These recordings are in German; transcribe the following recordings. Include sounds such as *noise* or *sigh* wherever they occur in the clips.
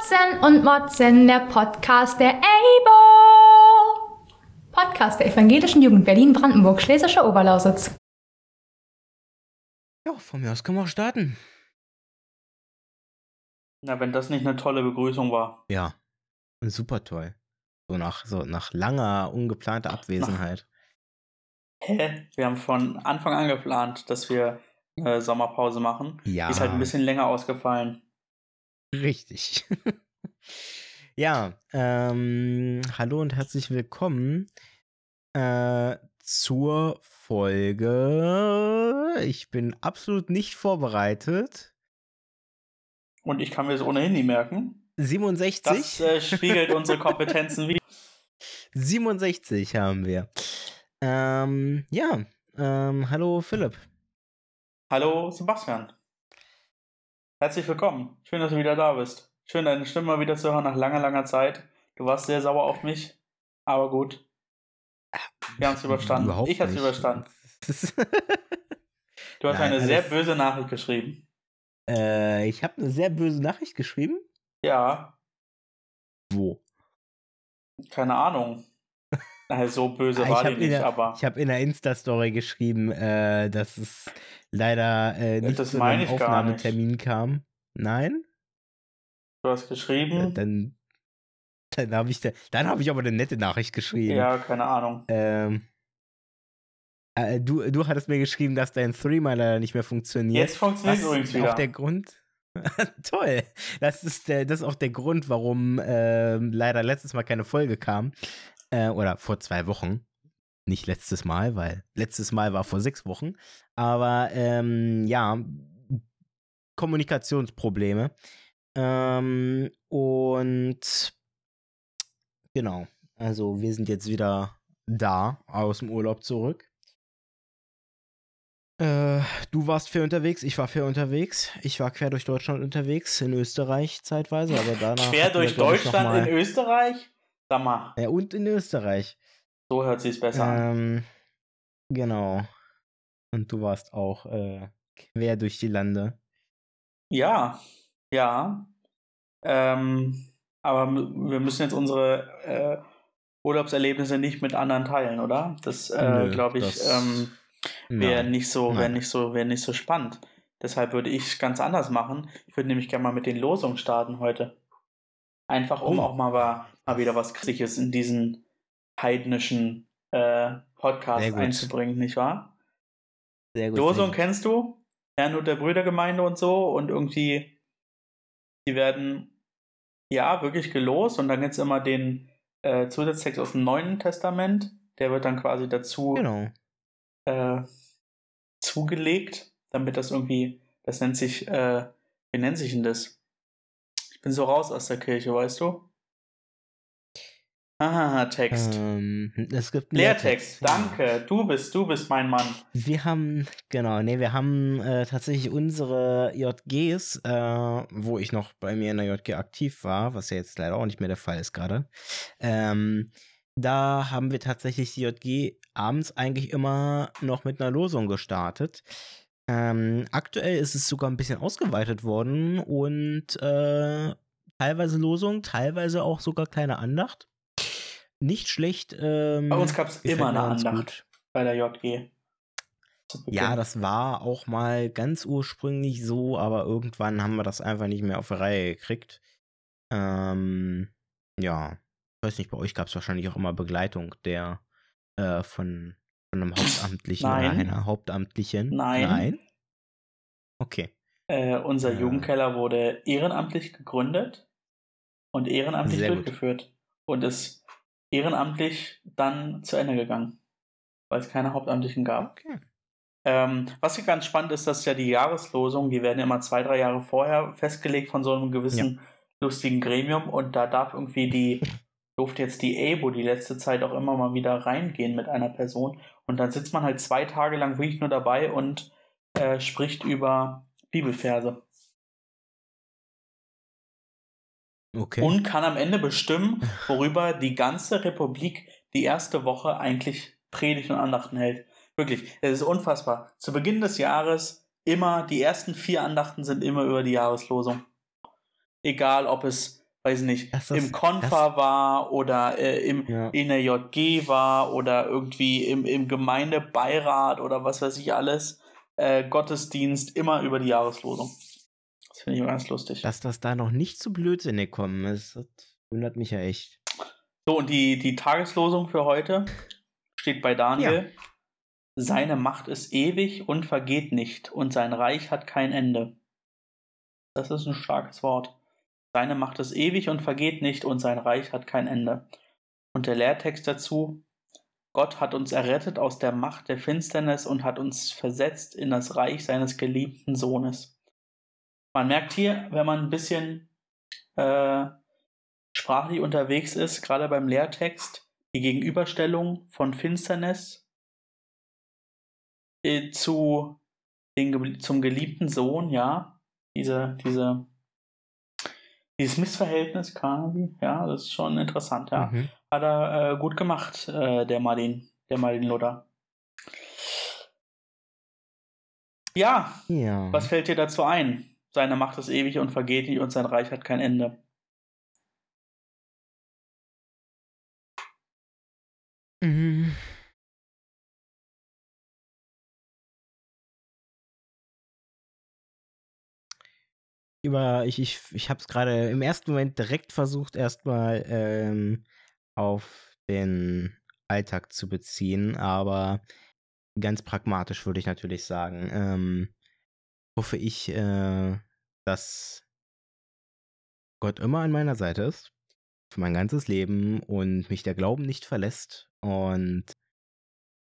Matzen und Motzen, der Podcast der EIBO. Podcast der Evangelischen Jugend Berlin-Brandenburg, Schlesische Oberlausitz. Ja, von mir aus können wir auch starten. Na, wenn das nicht eine tolle Begrüßung war. Ja, super toll. So nach, so nach langer, ungeplanter Abwesenheit. Hä? Wir haben von Anfang an geplant, dass wir äh, Sommerpause machen. Ja. Die ist halt ein bisschen länger ausgefallen. Richtig. *laughs* ja, ähm, hallo und herzlich willkommen äh, zur Folge. Ich bin absolut nicht vorbereitet. Und ich kann mir das ohnehin nie merken. 67. Das äh, spiegelt unsere Kompetenzen wieder. *laughs* 67 haben wir. Ähm, ja, ähm, hallo Philipp. Hallo Sebastian. Herzlich willkommen. Schön, dass du wieder da bist. Schön, deine Stimme mal wieder zu hören nach langer, langer Zeit. Du warst sehr sauer auf mich, aber gut. Wir haben es überstanden. Überhaupt ich habe es überstanden. *laughs* Du hast Nein, eine sehr böse Nachricht geschrieben. äh, ich habe eine sehr böse Nachricht geschrieben. Ja, Wo? keine Ahnung. Also so böse Ah, ich war die nicht, der- aber Ich habe in der Insta-Story geschrieben, äh, dass es leider äh, nicht zu einem. Aufnahmetermin kam. Nein? du hast Äh, geschrieben. dann dann habe ich, da, dann hab ich aber eine nette Nachricht geschrieben. Ja, keine Ahnung. Ähm, äh, du, du hattest mir geschrieben, dass dein Threema leider nicht mehr funktioniert. Jetzt funktioniert es übrigens ist wieder. auch der Grund? *laughs* Toll. Das ist, der, das ist auch der Grund, warum ähm, leider letztes Mal keine Folge kam. Äh, oder vor zwei Wochen. Nicht letztes Mal, weil letztes Mal war vor sechs Wochen. Aber ähm, ja, Kommunikationsprobleme. Ähm, und genau. Also wir sind jetzt wieder da aus dem Urlaub zurück. Äh, du warst viel unterwegs, ich war viel unterwegs. Ich war quer durch Deutschland unterwegs, in Österreich zeitweise, aber danach. Quer durch Deutschland in Österreich? Sag mal, Ja, und in Österreich. so hört sich's besser an. Ähm, genau. Und du warst auch äh, quer durch die Lande. Ja, ja. Ähm, aber wir müssen jetzt unsere äh, Urlaubserlebnisse nicht mit anderen teilen, oder? Das äh, glaube ich ähm, wäre nicht so, wäre nicht so, wäre nicht so spannend. Deshalb würde ich es ganz anders machen. Ich würde nämlich gerne mal mit den Losungen starten heute. Einfach um Oh. auch mal, mal wieder was Christliches in diesen heidnischen äh, Podcast einzubringen, nicht wahr? Sehr gut. Gut. kennst du? Herrnhut der Brüdergemeinde und so und irgendwie, die werden ja wirklich gelost und dann gibt es immer den äh, Zusatztext aus dem Neuen Testament, der wird dann quasi dazu Genau. äh, zugelegt, damit das irgendwie, das nennt sich, äh, wie nennt sich denn das? Ich bin so raus aus der Kirche, weißt du? Aha, Text. Ähm, es gibt Lehrtext, ja. danke. Du bist, du bist mein Mann. Wir haben, genau, nee, wir haben äh, tatsächlich unsere JGs, äh, wo ich noch bei mir in der JG aktiv war, was ja jetzt leider auch nicht mehr der Fall ist gerade. Ähm, da haben wir tatsächlich die JG abends eigentlich immer noch mit einer Losung gestartet. Ähm, aktuell ist es sogar ein bisschen ausgeweitet worden und äh, teilweise Losung, teilweise auch sogar kleine Andacht. Nicht schlecht. Ähm, Bei uns gab es immer eine Andacht gut. bei der JG. Ja, das war auch mal ganz ursprünglich so, aber irgendwann haben wir das einfach nicht mehr auf die Reihe gekriegt. Ähm, ja, ich weiß nicht, bei euch gab es wahrscheinlich auch immer Begleitung der äh, von, von einem Hauptamtlichen oder Nein. einer Hauptamtlichen. Nein. Nein. Okay. Äh, unser Ja. Jugendkeller wurde ehrenamtlich gegründet und ehrenamtlich Sehr gut. durchgeführt und ist ehrenamtlich dann zu Ende gegangen, weil es keine Hauptamtlichen gab. Okay. Ähm, was hier ganz spannend ist, dass ja die Jahreslosungen, die werden ja immer zwei, drei Jahre vorher festgelegt von so einem gewissen lustigen Gremium und da darf irgendwie die, *laughs* durfte jetzt die ABO die letzte Zeit auch immer mal wieder reingehen mit einer Person und dann sitzt man halt zwei Tage lang wirklich nur dabei und äh, spricht über Bibelverse Okay. und kann am Ende bestimmen, worüber die ganze Republik die erste Woche eigentlich Predigt und Andachten hält. Wirklich, es ist unfassbar. Zu Beginn des Jahres immer, die ersten vier Andachten sind immer über die Jahreslosung. Egal, ob es weiß nicht, Das im Konfa war oder äh, im, Ja. in der JG war oder irgendwie im, im Gemeindebeirat oder was weiß ich alles, äh, Gottesdienst immer über die Jahreslosung. Das finde ich immer ganz lustig. Dass das da noch nicht zu Blödsinn gekommen ist, das wundert mich ja echt. So, und die, die Tageslosung für heute steht bei Daniel. Seine Macht ist ewig und vergeht nicht, und sein Reich hat kein Ende. Das ist ein starkes Wort. Seine Macht ist ewig und vergeht nicht, und sein Reich hat kein Ende. Und der Lehrtext dazu, Gott hat uns errettet aus der Macht der Finsternis und hat uns versetzt in das Reich seines geliebten Sohnes. Man merkt hier, wenn man ein bisschen äh, sprachlich unterwegs ist, gerade beim Lehrtext, die Gegenüberstellung von Finsternis äh, zu den, zum geliebten Sohn, ja, diese, diese, dieses Missverhältnis quasi, ja, das ist schon interessant, ja. Mhm. Hat er äh, gut gemacht, äh, der Martin, der Martin Luther. Ja, Ja. was fällt dir dazu ein? Seine Macht ist ewig und vergeht nicht und sein Reich hat kein Ende. Mhm. Über, ich, ich, ich habe es gerade im ersten Moment direkt versucht, erstmal ähm, auf den Alltag zu beziehen, aber ganz pragmatisch würde ich natürlich sagen, ähm, hoffe ich, äh, dass Gott immer an meiner Seite ist, für mein ganzes Leben und mich der Glauben nicht verlässt. Und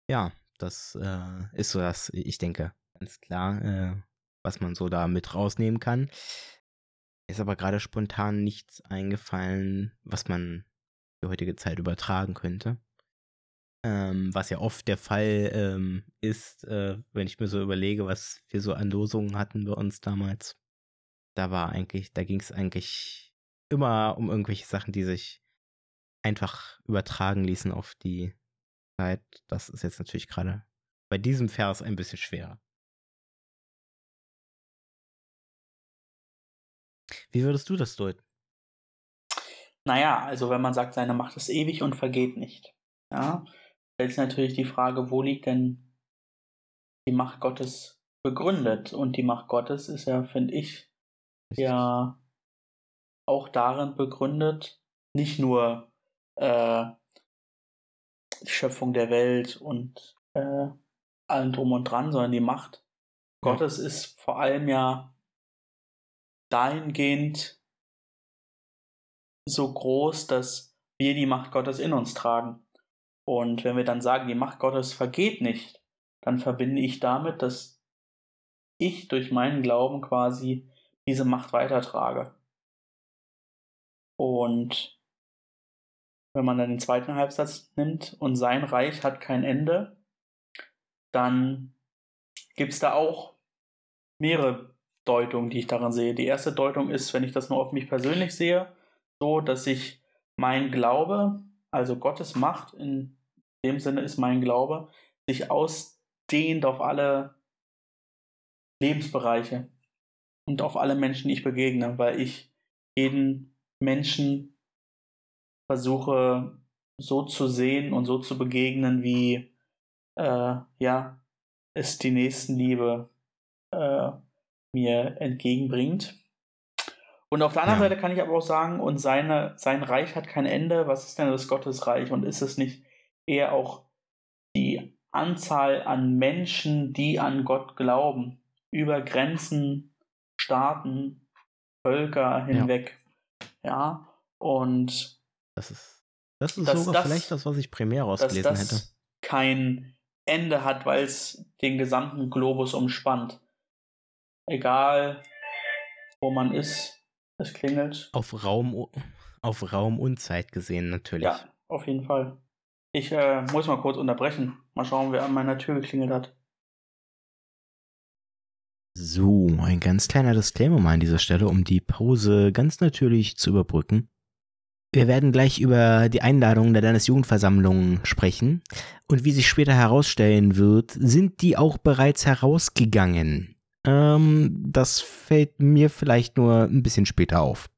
ja, das äh, ist so das, ich denke, ganz klar, äh, was man so da mit rausnehmen kann. Ist aber gerade spontan nichts eingefallen, was man die heutige Zeit übertragen könnte. Ähm, was ja oft der Fall ähm, ist, äh, wenn ich mir so überlege, was wir so an Losungen hatten bei uns damals. Da war eigentlich, da ging es eigentlich immer um irgendwelche Sachen, die sich einfach übertragen ließen auf die Zeit. Das ist jetzt natürlich gerade bei diesem Vers ein bisschen schwerer. Wie würdest du das deuten? Naja, also wenn man sagt, seine Macht ist ewig und vergeht nicht, ja, stellt sich natürlich die Frage, wo liegt denn die Macht Gottes begründet? Und die Macht Gottes ist ja, finde ich, ja auch darin begründet, nicht nur äh, die Schöpfung der Welt und äh, allem drum und dran, sondern die Macht Ja. Gottes ist vor allem ja dahingehend so groß, dass wir die Macht Gottes in uns tragen. Und wenn wir dann sagen, die Macht Gottes vergeht nicht, dann verbinde ich damit, dass ich durch meinen Glauben quasi diese Macht weitertrage. Und wenn man dann den zweiten Halbsatz nimmt und sein Reich hat kein Ende, dann gibt es da auch mehrere Deutungen, die ich daran sehe. Die erste Deutung ist, wenn ich das nur auf mich persönlich sehe, so, dass ich mein Glaube, also Gottes Macht in dem Sinne ist mein Glaube, sich ausdehnt auf alle Lebensbereiche und auf alle Menschen, die ich begegne, weil ich jeden Menschen versuche so zu sehen und so zu begegnen, wie äh, ja es die Nächstenliebe äh, mir entgegenbringt. Und auf der anderen Ja. Seite kann ich aber auch sagen, und seine, sein Reich hat kein Ende. Was ist denn das Gottesreich? Und ist es nicht eher auch die Anzahl an Menschen, die an Gott glauben, über Grenzen, Staaten, Völker hinweg? Ja, und Das ist, das ist Dass sogar das- vielleicht das, was ich primär dass rausgelesen das hätte. kein Ende hat, weil es den gesamten Globus umspannt. Egal, wo man ist, es klingelt. Auf Raum, auf Raum und Zeit gesehen natürlich. Ja, auf jeden Fall. Ich äh, muss mal kurz unterbrechen. Mal schauen, wer an meiner Tür geklingelt hat. So, ein ganz kleiner Disclaimer mal an dieser Stelle, um die Pause ganz natürlich zu überbrücken. Wir werden gleich über die Einladung der Landesjugendversammlung sprechen. Und wie sich später herausstellen wird, sind die auch bereits herausgegangen. Ähm, das fällt mir vielleicht nur ein bisschen später auf.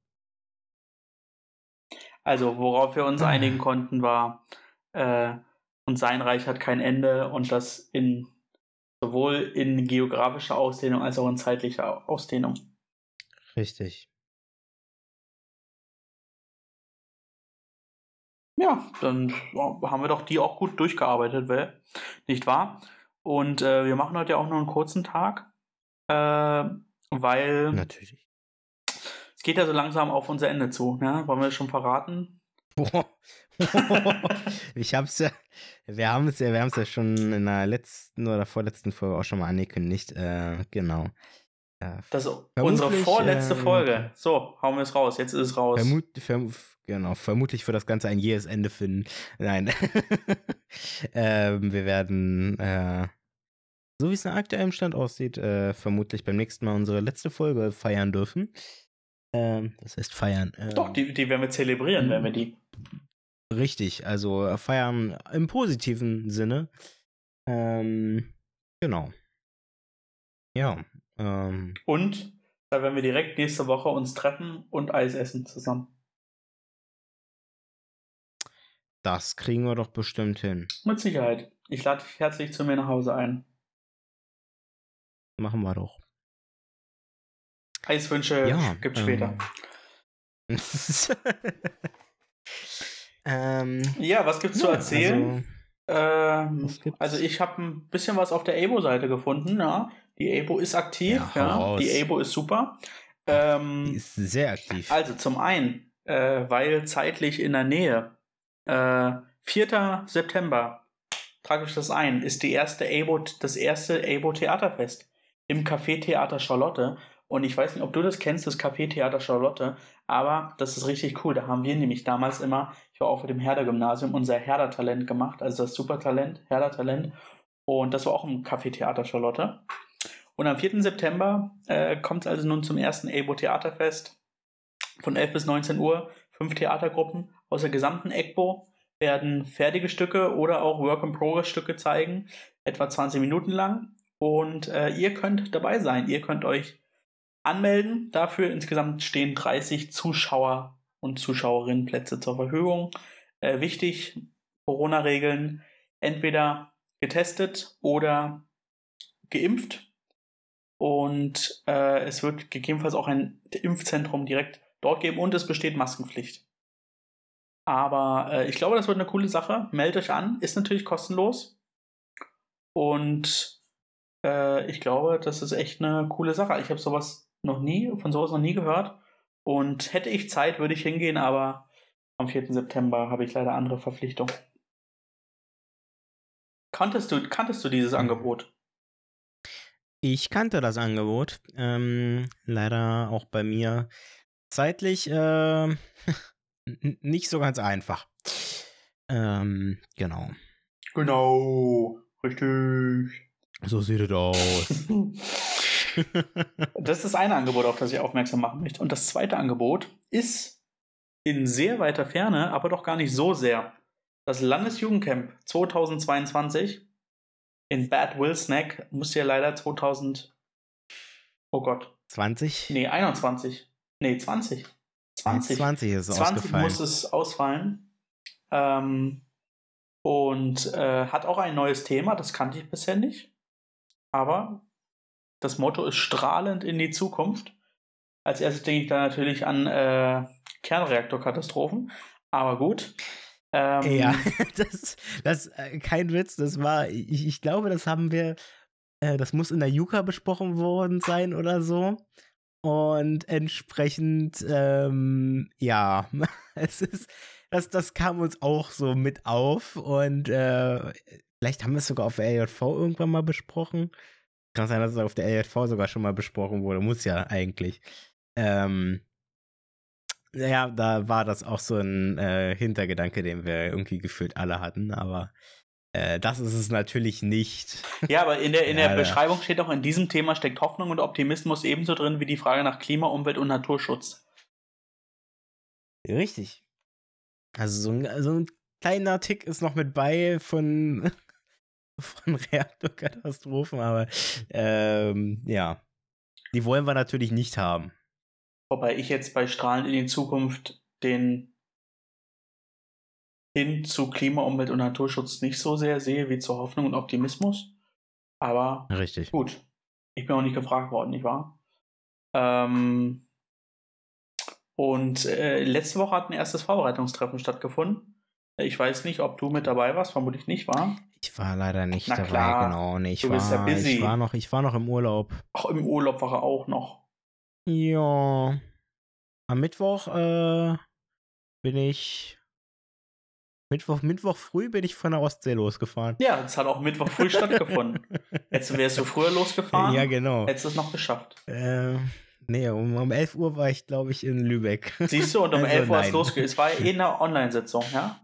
Also, worauf wir uns einigen *sighs* konnten, war, äh, und sein Reich hat kein Ende und das in sowohl in geografischer Ausdehnung als auch in zeitlicher Ausdehnung. Richtig. Ja, dann haben wir doch die auch gut durchgearbeitet, weil, nicht wahr? Und äh, wir machen heute ja auch nur einen kurzen Tag, äh, weil Natürlich. es geht ja so langsam auf unser Ende zu. Ne? Wollen wir das schon verraten? Boah. *laughs* ich hab's ja, wir haben es ja, wir haben es ja schon in der letzten oder vorletzten Folge auch schon mal angekündigt. Äh, genau. Äh, Das ist unsere vorletzte ähm, Folge. So, hauen wir es raus. Jetzt ist es raus. vermut, verm, genau, vermutlich wird das Ganze ein jähes Ende finden. Nein. *laughs* ähm, wir werden, äh, so wie es nach aktuellem Stand aussieht, äh, vermutlich beim nächsten Mal unsere letzte Folge feiern dürfen. Ähm, das heißt feiern. Ähm, Doch, die, die werden wir zelebrieren, wenn wir die. Richtig, also äh, feiern im positiven Sinne. Ähm, genau. Ja. Ähm, Und da werden wir direkt nächste Woche uns treffen und Eis essen zusammen. das kriegen wir doch bestimmt hin. Mit Sicherheit. Ich lade dich herzlich zu mir nach Hause ein. Machen wir doch. Eiswünsche Ja, gibt's ähm, später. *laughs* ähm, Ja, was gibt's zu ja, erzählen? ähm, was gibt's? also ich habe ein bisschen was auf der Abo-Seite gefunden. Ja. Die Abo ist aktiv. Ja, Ja. Die Abo ist super. die Ähm, ist sehr aktiv. also zum einen, äh, weil zeitlich in der Nähe, äh, 4. September, trage ich das ein, ist die erste Abo, das erste Abo Theaterfest im Café Theater Charlotte. Und ich weiß nicht, ob du das kennst, das Café Theater Charlotte, aber das ist richtig cool. Da haben wir nämlich damals immer, ich war auch auf dem Herder-Gymnasium, unser Herder-Talent gemacht, also das Supertalent, Herder-Talent. Und das war auch im Café Theater Charlotte. Und am 4. September äh, kommt es also nun zum ersten Abo Theaterfest von 11 bis 19 Uhr. Fünf Theatergruppen aus der gesamten EGBO werden fertige Stücke oder auch Work-in-Progress-Stücke zeigen, etwa 20 Minuten lang. Und äh, ihr könnt dabei sein. Ihr könnt euch anmelden. Dafür insgesamt stehen 30 Zuschauer und Zuschauerinnenplätze zur Verfügung. Äh, wichtig, Corona-Regeln, entweder getestet oder geimpft. Und äh, es wird gegebenenfalls auch ein Impfzentrum direkt dort geben und es besteht Maskenpflicht. Aber äh, ich glaube, das wird eine coole Sache. Meldet euch an, ist natürlich kostenlos. Und äh, ich glaube, das ist echt eine coole Sache. Ich habe sowas noch nie, von sowas noch nie gehört. Und hätte ich Zeit, würde ich hingehen, aber am 4. September habe ich leider andere Verpflichtungen. Kanntest du, kanntest du dieses Angebot? Ich kannte das Angebot. Ähm, leider auch bei mir zeitlich *laughs* äh, nicht so ganz einfach. Ähm, genau. Genau, richtig. So sieht es aus. *laughs* *laughs* Das ist das eine Angebot, auf das ich aufmerksam machen möchte. Und das zweite Angebot ist in sehr weiter Ferne, aber doch gar nicht so sehr. Das Landesjugendcamp 2022 in Bad Wilsnack musste ja leider 2000. Oh Gott. 20? Nee, 21. Nee, 20. 20. 20 ist 20 ausgefallen. muss es ausfallen. Ähm, und äh, hat auch ein neues Thema, das kannte ich bisher nicht. Aber das Motto ist strahlend in die Zukunft. Als erstes denke ich da natürlich an äh, Kernreaktorkatastrophen. Aber gut. Ähm, Ja, *laughs* das, das, äh, kein Witz, das war, ich, ich glaube, das haben wir, äh, das muss in der Yuka besprochen worden sein oder so. Und entsprechend, ähm, ja, *laughs* es ist, das, das kam uns auch so mit auf und äh, vielleicht haben wir es sogar auf der LJV irgendwann mal besprochen. Kann sein, dass es auf der LJV sogar schon mal besprochen wurde, muss ja eigentlich. Ähm, ja, da war das auch so ein äh, Hintergedanke, den wir irgendwie gefühlt alle hatten, aber äh, das ist es natürlich nicht. *laughs* Ja, aber in der, in Ja, der da- Beschreibung steht auch, in diesem Thema steckt Hoffnung und Optimismus ebenso drin wie die Frage nach Klima, Umwelt und Naturschutz. Richtig. Also so ein, so ein kleiner Tick ist noch mit bei von, von Reaktorkatastrophen, aber ähm, ja, die wollen wir natürlich nicht haben. Wobei ich jetzt bei Strahlen in die Zukunft den hin zu Klima, Umwelt und Naturschutz nicht so sehr sehe wie zur Hoffnung und Optimismus. Aber Richtig. gut, ich bin auch nicht gefragt worden, nicht wahr? Ähm, und äh, letzte Woche hat ein erstes Vorbereitungstreffen stattgefunden. Ich weiß nicht, ob du mit dabei warst, vermutlich nicht, war. Ich war leider nicht Na dabei, klar, genau. Nee, ich, du war, bist ja busy. ich war noch, ich war noch im Urlaub. Auch im Urlaub war er auch noch. Ja. Am Mittwoch äh, bin ich. Mittwoch, Mittwoch früh bin ich von der Ostsee losgefahren. Ja, das hat auch Mittwoch früh stattgefunden. *laughs* Hättest du wärst du früher losgefahren, Ja, genau. hättest du es noch geschafft. Äh, nee, um, um 11 Uhr war ich, glaube ich, in Lübeck. Siehst du, und um *laughs* Also 11 Uhr ist nein. losgegangen. Es war eh eine Online-Sitzung, ja?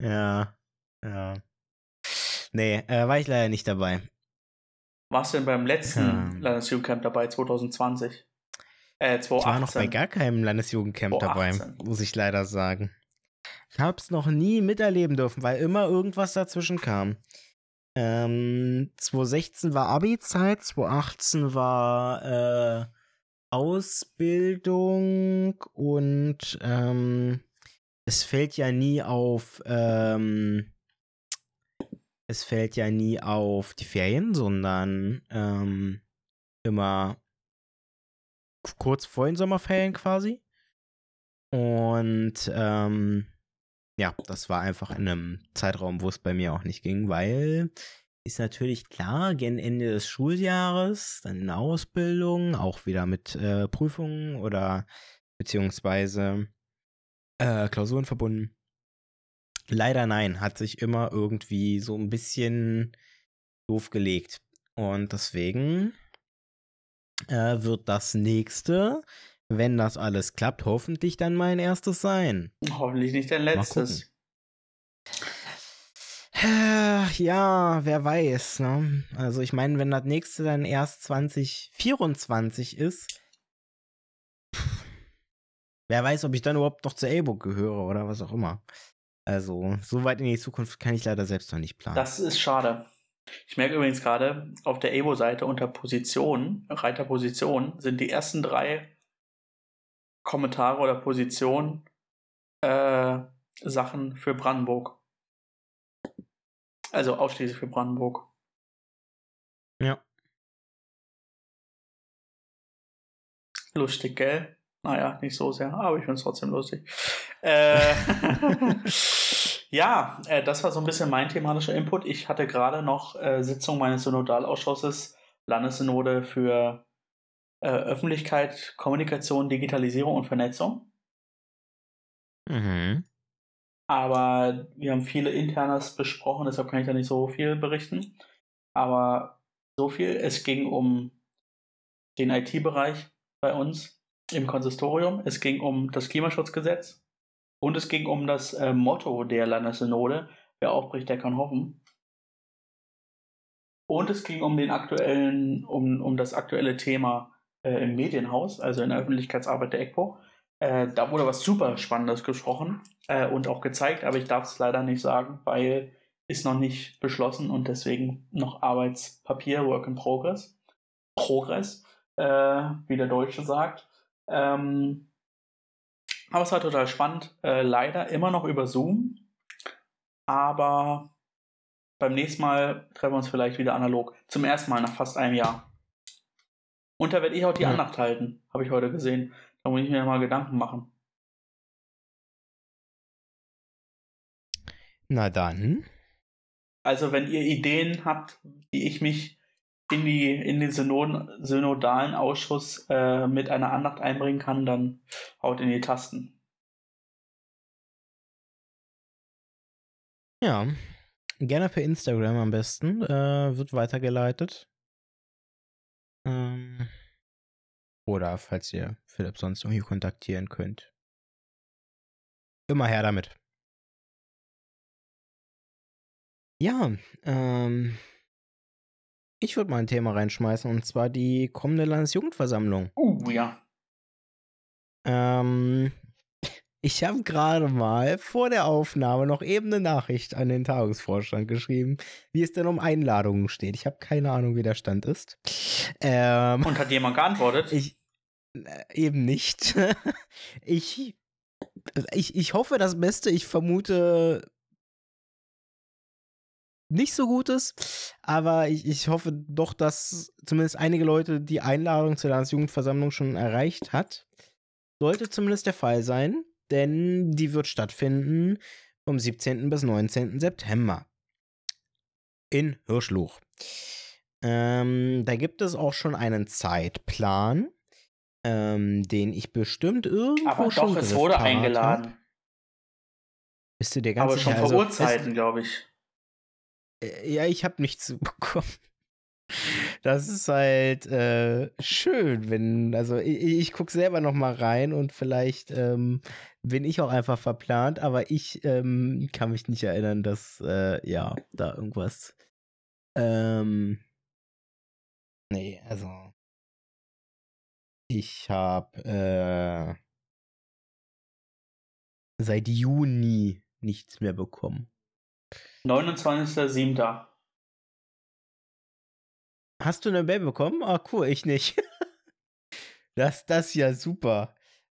Ja, ja. Nee, äh, war ich leider nicht dabei. Warst du denn beim letzten Hm. Landesjugendcamp dabei, 2020? Äh, 2018. Ich war noch bei gar keinem Landesjugendcamp dabei, 18. muss ich leider sagen. Ich hab's noch nie miterleben dürfen, weil immer irgendwas dazwischen kam. Ähm, 2016 war Abi-Zeit, 2018 war äh, Ausbildung und ähm, es fällt ja nie auf, ähm, es fällt ja nie auf die Ferien, sondern ähm, immer kurz vor den Sommerferien quasi. Und ähm, ja, das war einfach in einem Zeitraum, wo es bei mir auch nicht ging, weil ist natürlich klar, gegen Ende des Schuljahres, dann in Ausbildung, auch wieder mit äh, Prüfungen oder beziehungsweise äh, Klausuren verbunden. Leider nein, hat sich immer irgendwie so ein bisschen doof gelegt. Und deswegen äh, wird das nächste, wenn das alles klappt, hoffentlich dann mein erstes sein. Hoffentlich nicht dein letztes. Äh, Ja, wer weiß, ne? Also ich meine, wenn das nächste dann erst 2024 ist, pff, wer weiß, ob ich dann überhaupt noch zur A-Book gehöre oder was auch immer. Also, so weit in die Zukunft kann ich leider selbst noch nicht planen. Das ist schade. Ich merke übrigens gerade, auf der Evo-Seite unter Positionen, Reiter Positionen, sind die ersten drei Kommentare oder Positionen äh, Sachen für Brandenburg. Also ausschließlich für Brandenburg. Ja. Lustig, gell? Naja, nicht so sehr, aber ich finde es trotzdem lustig. Äh, *laughs* ja, äh, das war so ein bisschen mein thematischer Input. Ich hatte gerade noch äh, Sitzung meines Synodalausschusses, Landessynode für äh, Öffentlichkeit, Kommunikation, Digitalisierung und Vernetzung. Mhm. Aber wir haben viele Internas besprochen, deshalb kann ich da nicht so viel berichten. Aber so viel, es ging um den IT-Bereich bei uns im Konsistorium, es ging um das Klimaschutzgesetz und es ging um das äh, Motto der Landessynode, wer aufbricht, der kann hoffen. Und es ging um den aktuellen, um, um das aktuelle Thema äh, im Medienhaus, also in der Öffentlichkeitsarbeit der ECPO. Äh, da wurde was super Spannendes gesprochen äh, und auch gezeigt, aber ich darf es leider nicht sagen, weil ist noch nicht beschlossen und deswegen noch Arbeitspapier, Work in Progress. Progress, äh, wie der Deutsche sagt. Ähm, aber es war total spannend. Äh, leider immer noch über Zoom. Aber beim nächsten Mal treffen wir uns vielleicht wieder analog. Zum ersten Mal nach fast einem Jahr. Und da werde ich auch die Ja. Andacht halten, habe ich heute gesehen. Da muss ich mir mal Gedanken machen. Na dann. Also, wenn ihr Ideen habt, wie ich mich in, die, in den Synod synodalen Ausschuss äh, mit einer Andacht einbringen kann, dann haut in die Tasten. Ja. Gerne per Instagram am besten. Äh, wird weitergeleitet. Ähm, oder falls ihr Philipp sonst irgendwie kontaktieren könnt. Immer her damit. Ja, ähm, ich würde mal ein Thema reinschmeißen und zwar die kommende Landesjugendversammlung. Uh, ja. Ähm, ich habe gerade mal vor der Aufnahme noch eben eine Nachricht an den Tagungsvorstand geschrieben, wie es denn um Einladungen steht. Ich habe keine Ahnung, wie der Stand ist. Ähm, Und hat jemand geantwortet? *laughs* ich äh, eben nicht. *laughs* ich, ich, ich hoffe das Beste. Ich vermute nicht so gut ist. Aber ich, ich hoffe doch, dass zumindest einige Leute die Einladung zur Landesjugendversammlung schon erreicht hat. Sollte zumindest der Fall sein, denn die wird stattfinden vom 17. bis 19. September in Hirschluch. Ähm, da gibt es auch schon einen Zeitplan, ähm, den ich bestimmt irgendwo Aber schon doch, es wurde griffparat hab. eingeladen. Bist du dir ganz Aber schon sicher? vor Also, Urzeiten, glaube ich. Äh, ja, ich habe nichts *laughs* bekommen. Das ist halt äh, schön, wenn, also ich, ich gucke selber noch mal rein und vielleicht ähm, bin ich auch einfach verplant, aber ich ähm, kann mich nicht erinnern, dass äh, ja da irgendwas. Ähm, nee, also ich habe äh, seit Juni nichts mehr bekommen. 29.07. Hast du eine Mail bekommen? Ah, cool, ich nicht. *laughs* das, das ist ja super.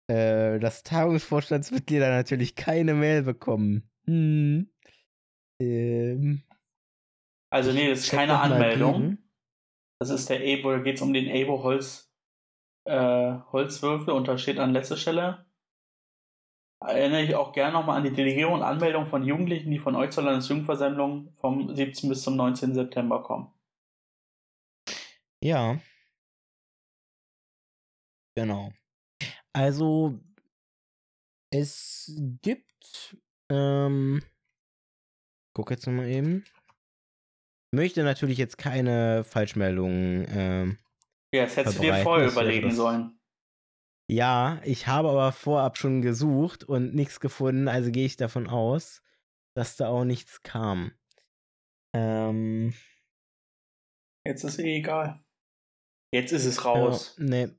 Äh, dass Tagungsvorstandsmitglieder natürlich keine Mail bekommen. Hm. Ähm, Also nee, das ist keine Anmeldung. Das ist der Ebo, da geht es um den Ebo Holz, äh, Holzwürfel und da steht an letzter Stelle. Erinnere ich auch gerne nochmal an die Delegierung und Anmeldung von Jugendlichen, die von euch zur Landesjugendversammlung vom 17. bis zum 19. September kommen. Ja. Genau. Also, es gibt, ähm, guck jetzt nochmal eben. Möchte natürlich jetzt keine Falschmeldungen, ähm, Ja, das hättest du dir vorher überlegen sollen. Ja, ich habe aber vorab schon gesucht und nichts gefunden, also gehe ich davon aus, dass da auch nichts kam. Ähm, Jetzt ist eh egal. Jetzt ist es raus. Ja, nee.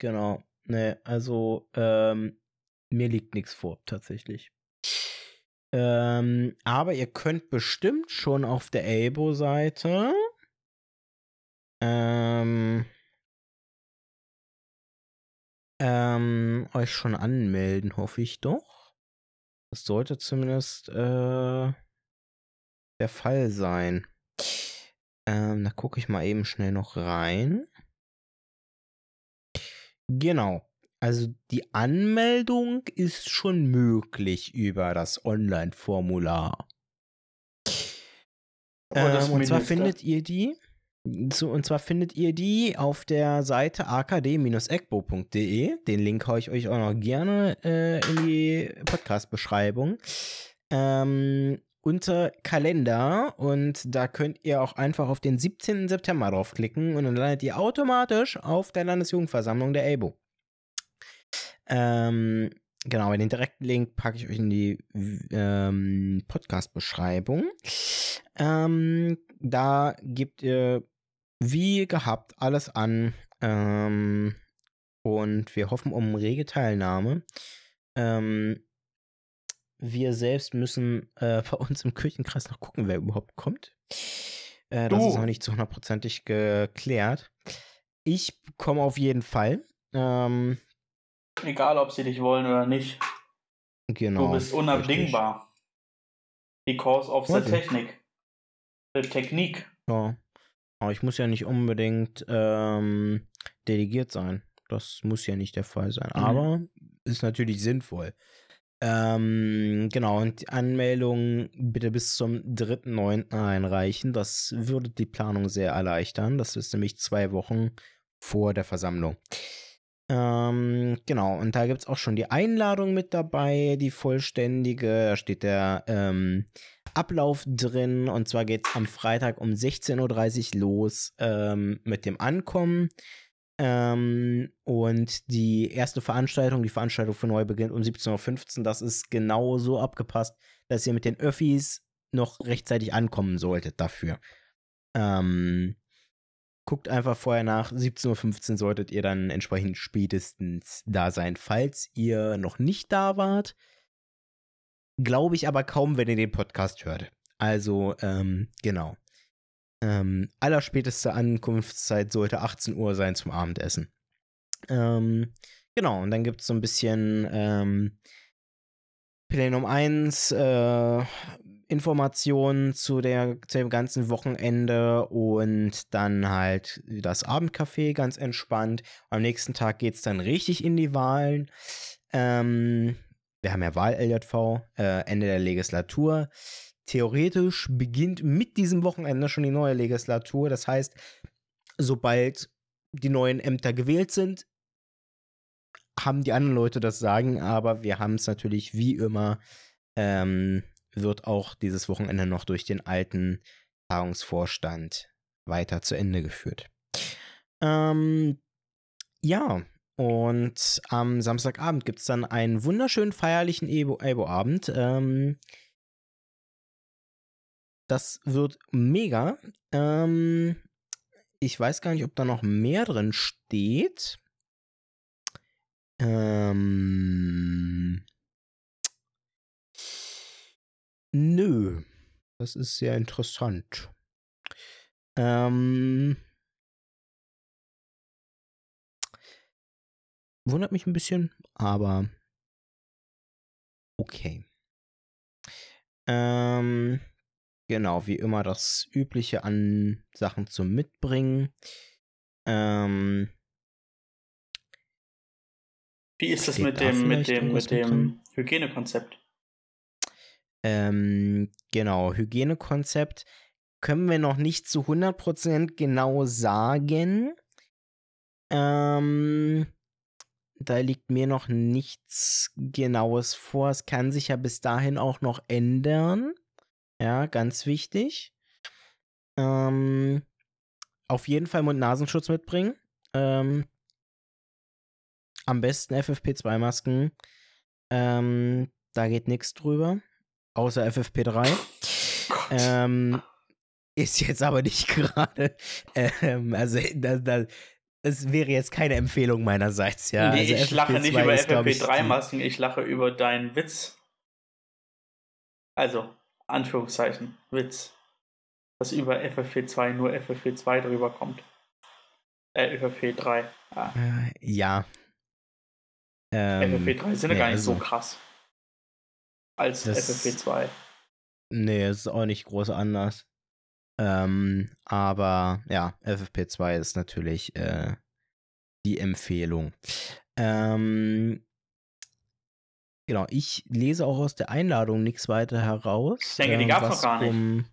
Genau. Nee, also ähm, mir liegt nichts vor, tatsächlich. Ähm, aber ihr könnt bestimmt schon auf der Abo-Seite ähm, ähm, euch schon anmelden, hoffe ich doch. Das sollte zumindest äh, der Fall sein. Ähm, da gucke ich mal eben schnell noch rein. Genau. Also die Anmeldung ist schon möglich über das Online-Formular. Ähm, und zwar findet ihr die, und zwar findet ihr die auf der Seite akd-ecbo.de. Den Link haue ich euch auch noch gerne äh, in die Podcast-Beschreibung. Ähm, unter Kalender und da könnt ihr auch einfach auf den 17. September draufklicken und dann landet ihr automatisch auf der Landesjugendversammlung der ABO. Ähm, genau, den direkten Link packe ich euch in die ähm, Podcast-Beschreibung. Ähm, da gebt ihr wie gehabt alles an ähm, und wir hoffen um rege Teilnahme. Ähm, wir selbst müssen äh, bei uns im Kirchenkreis noch gucken, wer überhaupt kommt. Äh, das ist noch nicht zu hundertprozentig geklärt. Ich komme auf jeden Fall. Ähm, Egal, ob sie dich wollen oder nicht. genau. du bist unabdingbar. Because of the. Technik. The Technik. Ja. Aber ich muss ja nicht unbedingt ähm, delegiert sein. Das muss ja nicht der Fall sein. Mhm. Aber ist natürlich sinnvoll. Ähm, genau, und die Anmeldung bitte bis zum 3.9. einreichen. Das würde die Planung sehr erleichtern. Das ist nämlich zwei Wochen vor der Versammlung. Ähm, genau, und da gibt es auch schon die Einladung mit dabei, die vollständige. Da steht der ähm, Ablauf drin. Und zwar geht es am Freitag um 16.30 Uhr los ähm, mit dem Ankommen. Ähm, und die erste Veranstaltung, die Veranstaltung für neu beginnt um 17.15 Uhr. Das ist genau so abgepasst, dass ihr mit den Öffis noch rechtzeitig ankommen solltet dafür. Ähm, guckt einfach vorher nach. 17.15 Uhr solltet ihr dann entsprechend spätestens da sein, falls ihr noch nicht da wart. Glaube ich aber kaum, wenn ihr den Podcast hört. Also, ähm, genau. Ähm, allerspäteste Ankunftszeit sollte 18 Uhr sein zum Abendessen. Ähm, genau, und dann gibt es so ein bisschen ähm, Plenum 1, äh, Informationen zu, der, zu dem ganzen Wochenende und dann halt das Abendcafé ganz entspannt. Am nächsten Tag geht es dann richtig in die Wahlen. Ähm, wir haben ja Wahl-LJV, äh, Ende der Legislatur. Theoretisch beginnt mit diesem Wochenende schon die neue Legislatur. Das heißt, sobald die neuen Ämter gewählt sind, haben die anderen Leute das Sagen, aber wir haben es natürlich wie immer ähm, wird auch dieses Wochenende noch durch den alten Tagungsvorstand weiter zu Ende geführt. Ähm, ja, und am Samstagabend gibt es dann einen wunderschönen feierlichen Ebo-Abend. Ähm, das wird mega. Ähm, ich weiß gar nicht, ob da noch mehr drin steht. Ähm, Das ist sehr interessant. Ähm, wundert mich ein bisschen, aber okay. Ähm, genau, wie immer das Übliche an Sachen zum Mitbringen. Ähm, wie ist das mit dem, mit dem, mit dem Hygienekonzept? Ähm, genau, Hygienekonzept können wir noch nicht zu 100% genau sagen. Ähm, da liegt mir noch nichts Genaues vor. Es kann sich ja bis dahin auch noch ändern. Ja, ganz wichtig. Ähm, auf jeden Fall Mund-Nasenschutz mitbringen. Ähm, am besten FFP2-Masken. Ähm, da geht nichts drüber außer FFP3. Ähm, ist jetzt aber nicht *laughs* gerade, ähm, also da, da, es wäre jetzt keine Empfehlung meinerseits, ja. Nee, also ich FFP2 lache nicht über FFP3-Masken, ich, ich lache über deinen Witz. Also, Anführungszeichen, Witz. Dass über FFP2 nur FFP2 drüber kommt. Äh, FFP3. Ah. Äh, ja. Ähm, FFP3 sind ja gar nicht also, so krass als FFP2. Nee, ist auch nicht groß anders. Ähm, aber ja, FFP2 ist natürlich äh, die Empfehlung. Ähm, genau, ich lese auch aus der Einladung nichts weiter heraus. Ich denke, die ähm, gab es noch gar nicht. Um,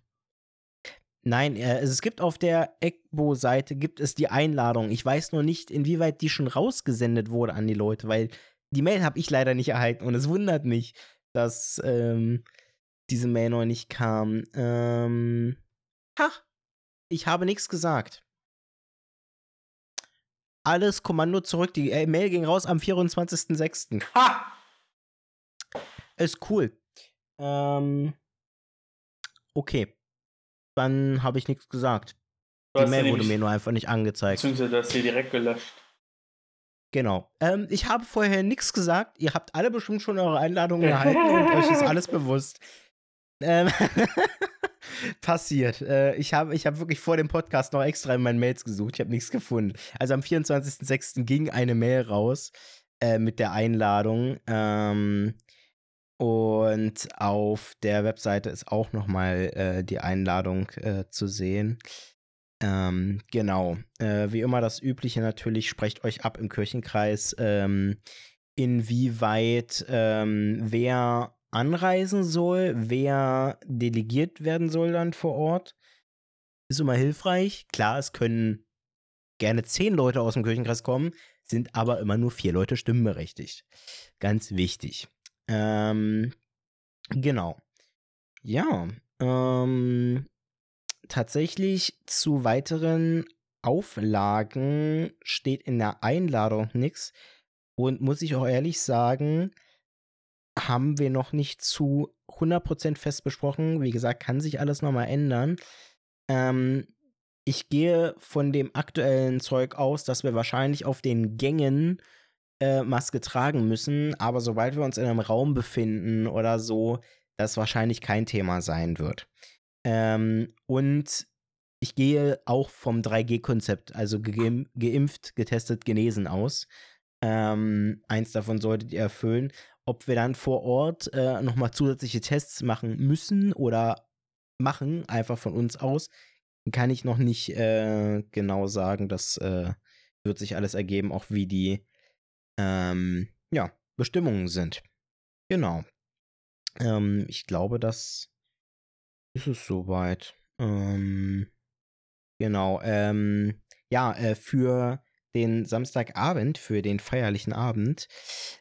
Nein, äh, es gibt auf der ECBO-Seite gibt es die Einladung. Ich weiß nur nicht, inwieweit die schon rausgesendet wurde an die Leute, weil die Mail habe ich leider nicht erhalten und es wundert mich dass ähm, diese Mail noch nicht kam. Ähm, ha, ich habe nichts gesagt. Alles Kommando zurück. Die äh, Mail ging raus am 24.06. Ha! Ist cool. Ähm, okay. Dann habe ich nichts gesagt. Die Mail wurde mir nur einfach nicht angezeigt. Beziehungsweise du hast sie direkt gelöscht. Genau. Ähm, ich habe vorher nichts gesagt. Ihr habt alle bestimmt schon eure Einladungen erhalten und euch ist alles bewusst. Ähm *laughs* passiert. Äh, ich habe ich hab wirklich vor dem Podcast noch extra in meinen Mails gesucht. Ich habe nichts gefunden. Also am 24.06. ging eine Mail raus äh, mit der Einladung. Ähm, und auf der Webseite ist auch noch mal äh, die Einladung äh, zu sehen. Ähm, genau. Äh, wie immer das Übliche natürlich, sprecht euch ab im Kirchenkreis, ähm, inwieweit ähm, wer anreisen soll, wer delegiert werden soll dann vor Ort. Ist immer hilfreich. Klar, es können gerne zehn Leute aus dem Kirchenkreis kommen, sind aber immer nur vier Leute stimmberechtigt. Ganz wichtig. Ähm, genau. Ja, ähm, tatsächlich zu weiteren Auflagen steht in der Einladung nichts. Und muss ich auch ehrlich sagen, haben wir noch nicht zu 100% fest besprochen. Wie gesagt, kann sich alles nochmal ändern. Ähm, ich gehe von dem aktuellen Zeug aus, dass wir wahrscheinlich auf den Gängen äh, Maske tragen müssen. Aber sobald wir uns in einem Raum befinden oder so, das wahrscheinlich kein Thema sein wird. Ähm, und ich gehe auch vom 3G-Konzept, also geimpft, getestet, genesen aus. Ähm, eins davon solltet ihr erfüllen. Ob wir dann vor Ort äh, nochmal zusätzliche Tests machen müssen oder machen, einfach von uns aus, kann ich noch nicht äh, genau sagen. Das äh, wird sich alles ergeben, auch wie die ähm, ja, Bestimmungen sind. Genau. Ähm, ich glaube, das ist es soweit. Ähm, genau. Ähm, ja, äh, für den Samstagabend, für den feierlichen Abend,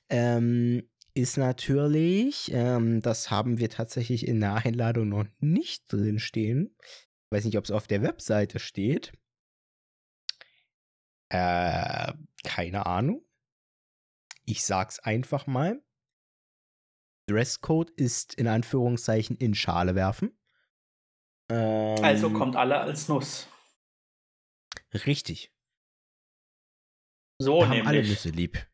ähm, ist natürlich, ähm, das haben wir tatsächlich in der Einladung noch nicht drin stehen. Ich weiß nicht, ob es auf der Webseite steht. Äh, keine Ahnung. Ich sag's einfach mal. Dresscode ist in Anführungszeichen in Schale werfen. Ähm, also kommt alle als Nuss. Richtig. So Wir haben nämlich. alle Nüsse lieb.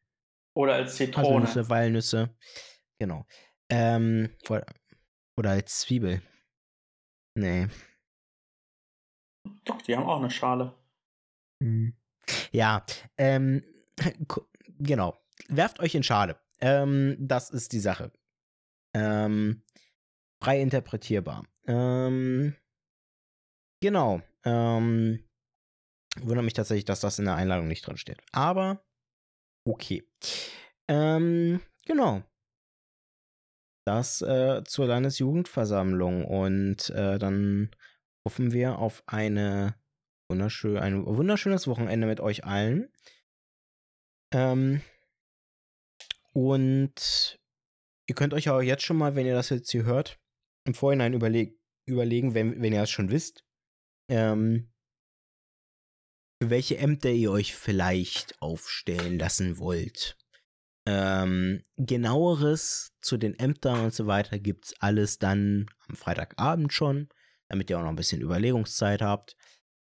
Oder als Zitrone. Haselnüsse, Walnüsse. Genau. Ähm, oder, als Zwiebel. Nee. Doch, die haben auch eine Schale. Hm. Ja, ähm, *clears throat* genau. Werft euch in Schale. Ähm, das ist die Sache. Ähm, frei interpretierbar. Ähm, genau. Ähm, wundert mich tatsächlich, dass das in der Einladung nicht drin steht. Aber okay. Ähm, genau. Das äh, zur Landesjugendversammlung und äh, dann hoffen wir auf eine wunderschön, ein wunderschönes Wochenende mit euch allen. Ähm, und ihr könnt euch auch jetzt schon mal, wenn ihr das jetzt hier hört, im Vorhinein überleg überlegen, wenn, wenn ihr es schon wisst, ähm, für welche Ämter ihr euch vielleicht aufstellen lassen wollt. Ähm, genaueres zu den Ämtern und so weiter gibt's alles dann am Freitagabend schon, damit ihr auch noch ein bisschen Überlegungszeit habt.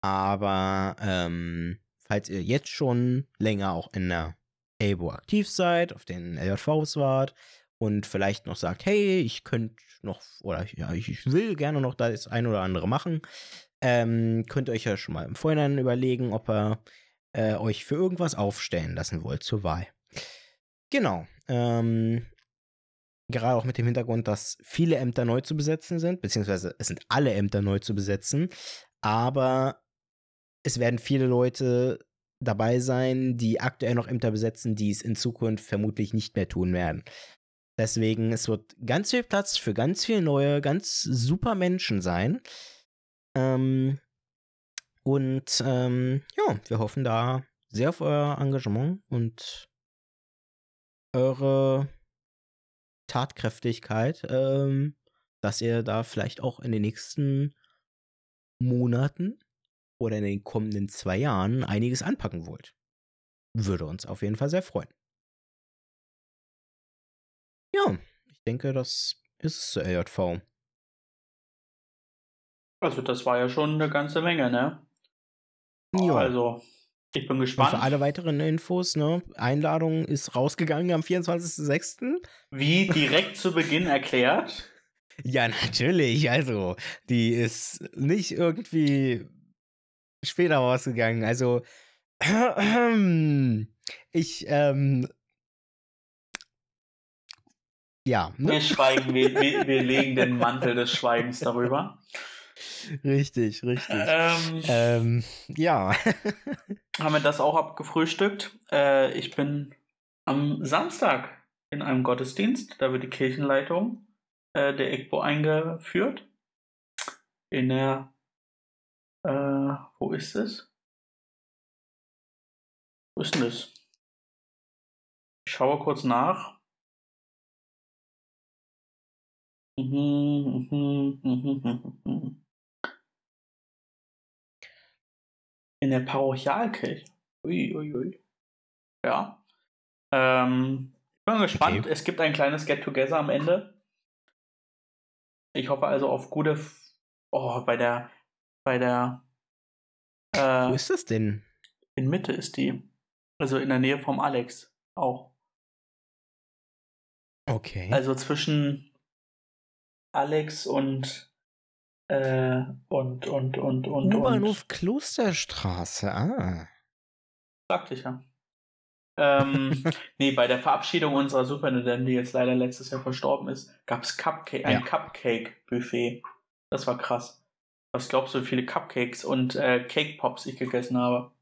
Aber ähm, falls ihr jetzt schon länger auch in der ABO aktiv seid, auf den LJVs wart und vielleicht noch sagt, hey, ich könnte noch oder ja, ich will gerne noch das ein oder andere machen, ähm, könnt ihr euch ja schon mal im Vorhinein überlegen, ob ihr äh, euch für irgendwas aufstellen lassen wollt zur Wahl. Genau. Ähm, gerade auch mit dem Hintergrund, dass viele Ämter neu zu besetzen sind, beziehungsweise es sind alle Ämter neu zu besetzen, aber es werden viele Leute dabei sein, die aktuell noch Ämter besetzen, die es in Zukunft vermutlich nicht mehr tun werden. Deswegen, es wird ganz viel Platz für ganz viele neue, ganz super Menschen sein. Ähm, und ähm, ja, wir hoffen da sehr auf euer Engagement und eure Tatkräftigkeit, ähm, dass ihr da vielleicht auch in den nächsten Monaten oder in den kommenden zwei Jahren einiges anpacken wollt. Würde uns auf jeden Fall sehr freuen. Ja, ich denke, das ist es zur LJV. Also, das war ja schon eine ganze Menge, ne? Ja. Also, ich bin Und gespannt, für alle weiteren Infos, ne, Einladung ist rausgegangen am 24.06. wie direkt zu Beginn erklärt. *laughs* Ja, natürlich. Also, die ist nicht irgendwie später rausgegangen. Also, *clears throat* ich, ähm, ja, Wir ne? schweigen, wir, wir, wir legen den Mantel des Schweigens darüber. *laughs* richtig, richtig. Ähm, Ähm, ja. *laughs* haben wir das auch abgefrühstückt. Äh, ich bin am Samstag in einem Gottesdienst. Da wird die Kirchenleitung äh, der EGBO eingeführt. In der, äh, wo ist es? Wo ist denn das? Ich schaue kurz nach. Mhm, mhm, mhm, mhm, mhm. In der Parochialkirche. Ui, ui, ui. Ja. Ähm, ich bin gespannt. Okay. Es gibt ein kleines Get-Together am Ende. Ich hoffe also auf gute. F oh, bei der. Bei der. Wo Äh, ist das denn? in Mitte ist die. Also in der Nähe vom Alex auch. Okay. Also zwischen Alex und. Äh, und, und, und, und, U-Bahnhof. Klosterstraße. Ah. Sagte ich ja. ähm, *laughs* nee, bei der Verabschiedung unserer Superintendent, die jetzt leider letztes Jahr verstorben ist, gab es Cupcake, ein Ja. Cupcake-Buffet. Das war krass. Was glaubst du, wie viele Cupcakes und äh, Cake Pops ich gegessen habe?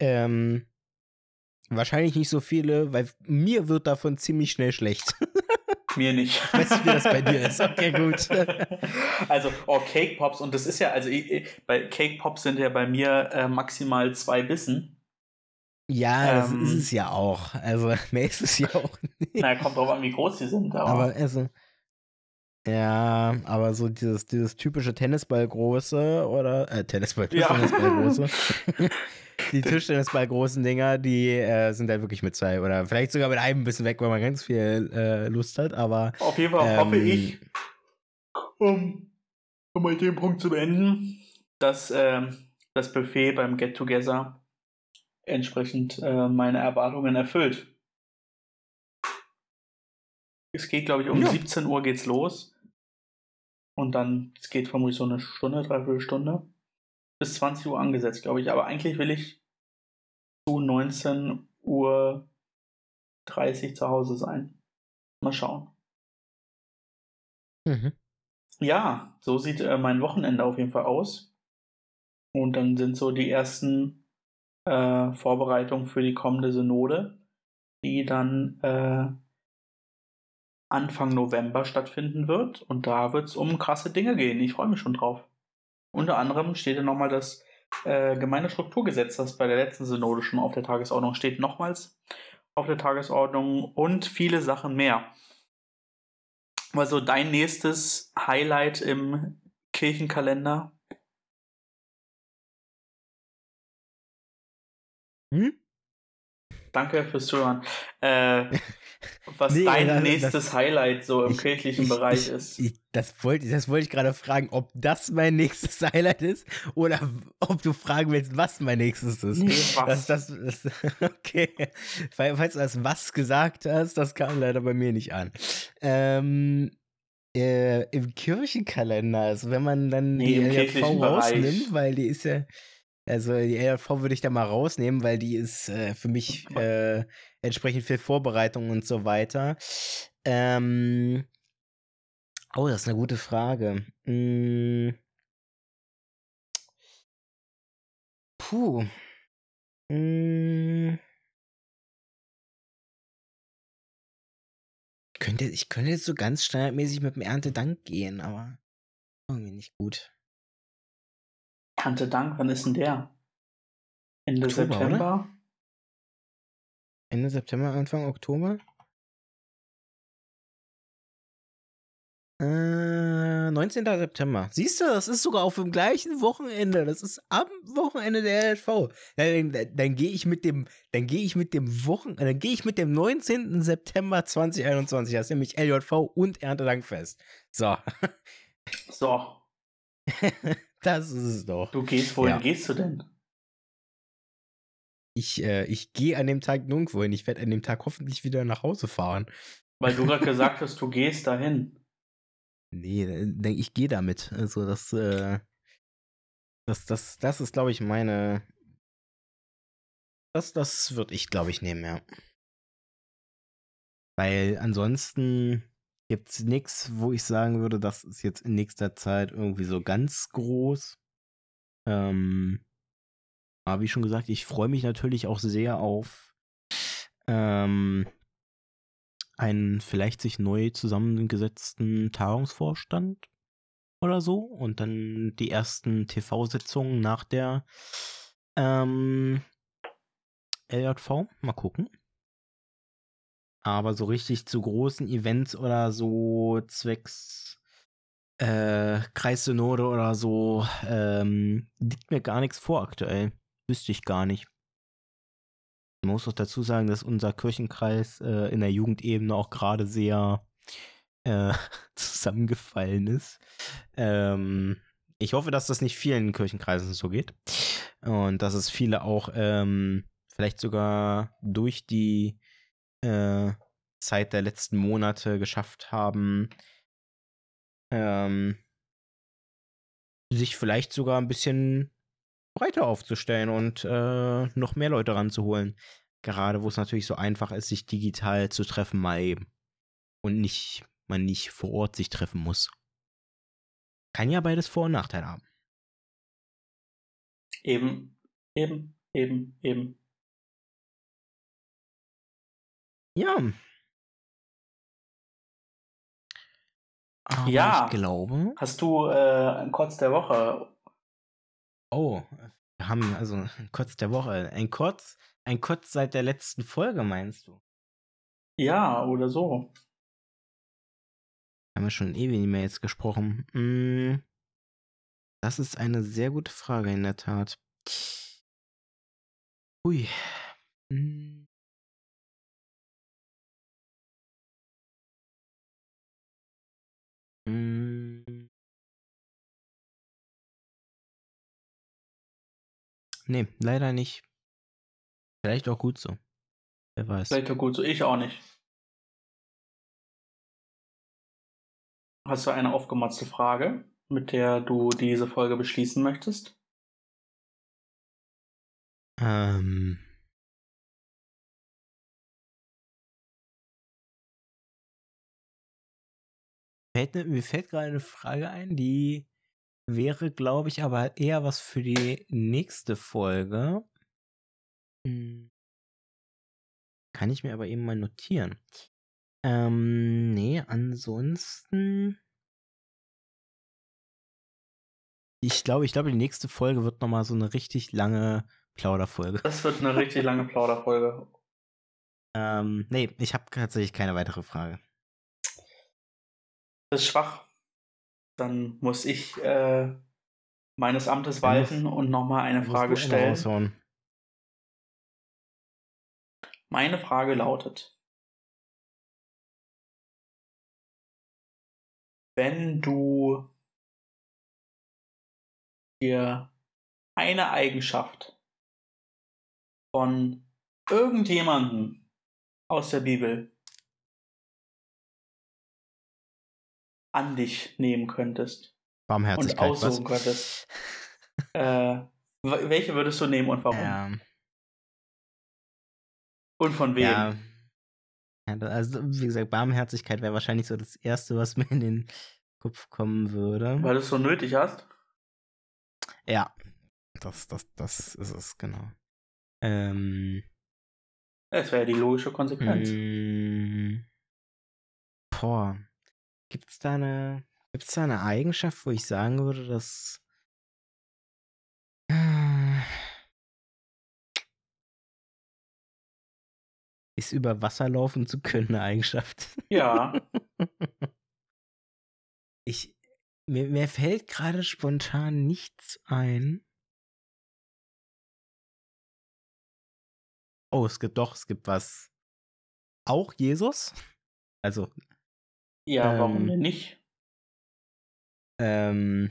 Ähm, wahrscheinlich nicht so viele, weil mir wird davon ziemlich schnell schlecht. *laughs* Mir nicht. Weißt du, wie das bei dir ist? Okay, gut. *laughs* also, oh, Cake Pops, und das ist ja, also ich, bei Cake Pops sind ja bei mir äh, maximal zwei Bissen. Ja, das Ähm. ist es ja auch. Also, *laughs* mehr ist es ja auch nicht. Na, kommt drauf an, wie groß die sind. Aber, Aber also. Ja, aber so dieses, dieses typische Tennisballgroße oder äh, Tennisball, Ja. Tischtennisballgroße. *laughs* die Tischtennisballgroßen Dinger, die äh, sind halt wirklich mit zwei oder vielleicht sogar mit einem ein bisschen weg, weil man ganz viel äh, Lust hat, aber auf jeden Fall ähm, hoffe ich, um, um mit dem Punkt zu beenden, dass ähm, das Buffet beim Get Together entsprechend äh, meine Erwartungen erfüllt. Es geht, glaube ich, um Ja. 17 Uhr geht's los. Und dann, es geht vermutlich so eine Stunde, dreiviertel Stunde. Bis 20 Uhr angesetzt, glaube ich. Aber eigentlich will ich zu 19 Uhr 30 zu Hause sein. Mal schauen. Mhm. Ja, so sieht äh, mein Wochenende auf jeden Fall aus. Und dann sind so die ersten äh, Vorbereitungen für die kommende Synode, die dann äh, Anfang November stattfinden wird. Und da wird es um krasse Dinge gehen. Ich freue mich schon drauf. Unter anderem steht ja nochmal das äh, Gemeindestrukturgesetz, das bei der letzten Synode schon auf der Tagesordnung steht, nochmals auf der Tagesordnung und viele Sachen mehr. Also dein nächstes Highlight im Kirchenkalender? Hm? Danke fürs Zuhören. Äh, *laughs* was Nee, dein das- nächstes das- Highlight so im Ich- kirchlichen ich- Bereich ich, ist? Das wollte das wollte ich gerade fragen, ob das mein nächstes *laughs* Highlight ist oder ob du fragen willst, was mein nächstes ist. Nee, was? Das, das, *laughs* okay. Weil, falls du das was gesagt hast, das kam leider bei mir nicht an. Ähm, äh, Im Kirchenkalender, also wenn man dann Nee, die Bereich. rausnimmt, weil die ist ja, also die LJV würde ich da mal rausnehmen, weil die ist äh, für mich äh, entsprechend viel Vorbereitung und so weiter. Ähm, oh, das ist eine gute Frage. Hm. Puh. Hm. Ich könnte, ich könnte jetzt so ganz standardmäßig mit dem Erntedank gehen, aber irgendwie nicht gut. Tante Dank, wann ist denn der? Ende Oktober, September? Ende September, Anfang Oktober? Äh, 19. September. Siehst du, das ist sogar auf dem gleichen Wochenende. Das ist am Wochenende der LV. Dann, dann, dann gehe ich mit dem, dann gehe ich mit dem Wochen, dann gehe ich mit dem 19. September 2021. Das ist nämlich LJV und Erntedankfest. So, So, *laughs* das ist es doch. du gehst, wohin Ja. gehst du denn? Ich, äh, ich gehe an dem Tag nirgendwo hin. Ich werde an dem Tag hoffentlich wieder nach Hause fahren. Weil du gerade *laughs* gesagt hast, du gehst dahin. Nee, äh, ich gehe damit. Also das, äh, das, das, das ist, glaube ich, meine. Das, das würde ich, glaube ich, nehmen, ja. Weil ansonsten gibt's nichts, wo ich sagen würde, das ist jetzt in nächster Zeit irgendwie so ganz groß. Ähm, aber wie schon gesagt, ich freue mich natürlich auch sehr auf ähm, einen vielleicht sich neu zusammengesetzten Tagungsvorstand oder so und dann die ersten TV-Sitzungen nach der ähm, LJV. Mal gucken. Aber so richtig zu großen Events oder so zwecks äh, Kreissynode oder so ähm, liegt mir gar nichts vor aktuell. Wüsste ich gar nicht. Man muss auch dazu sagen, dass unser Kirchenkreis äh, in der Jugendebene auch gerade sehr äh, *laughs* zusammengefallen ist. Ähm, ich hoffe, dass das nicht vielen Kirchenkreisen so geht. Und dass es viele auch ähm, vielleicht sogar durch die äh, Zeit der letzten Monate geschafft haben, ähm, sich vielleicht sogar ein bisschen breiter aufzustellen und äh, noch mehr Leute ranzuholen. Gerade wo es natürlich so einfach ist, sich digital zu treffen, mal eben. Und nicht, man nicht vor Ort sich treffen muss. Kann ja beides Vor- und Nachteile haben. Eben, eben, eben, eben. Ja. Aber Ja. ich glaube. Hast du äh, ein Kotz der Woche? Oh, wir haben also ein Kotz der Woche. Ein Kotz, ein Kotz seit der letzten Folge, meinst du? Ja, oder so. Haben wir schon ewig nicht mehr jetzt gesprochen. Mm, Das ist eine sehr gute Frage, in der Tat. Ui. Mm. Mm. Nee, leider nicht. Vielleicht auch gut so. Wer weiß. Vielleicht ja gut so. Ich auch nicht. Hast du eine aufgemotzte Frage, mit der du diese Folge beschließen möchtest? Ähm. Fällt, mir fällt gerade eine Frage ein, die wäre, glaube ich, aber eher was für die nächste Folge. Hm. Kann ich mir aber eben mal notieren. Ähm, nee, ansonsten. Ich glaube, ich glaube, die nächste Folge wird nochmal so eine richtig lange Plauderfolge. Das wird eine richtig lange Plauderfolge. Ähm, nee, ich habe tatsächlich keine weitere Frage. Ist schwach. Dann muss ich äh, meines Amtes walten und nochmal eine Frage stellen. raushauen. Meine Frage lautet: Wenn du dir eine Eigenschaft von irgendjemandem aus der Bibel an dich nehmen könntest und Barmherzigkeit, aussuchen was? könntest, *laughs* äh, welche würdest du nehmen und warum? Ja, Und von wem? ja. ja. Also, wie gesagt, Barmherzigkeit wäre wahrscheinlich so das Erste, was *laughs* mir in den Kopf kommen würde. Weil du es so nötig hast? Ja, das, das, das ist es, genau. Ähm, Das wäre die logische Konsequenz. mh, boah, gibt's da eine, gibt's da eine Eigenschaft, wo ich sagen würde, dass *sighs* ist über Wasser laufen zu können eine Eigenschaft? Ja, *laughs* Ich, mir, mir fällt gerade spontan nichts ein. Oh, es gibt doch, es gibt was. Auch Jesus? Also, ja, warum Ähm, denn nicht? ähm,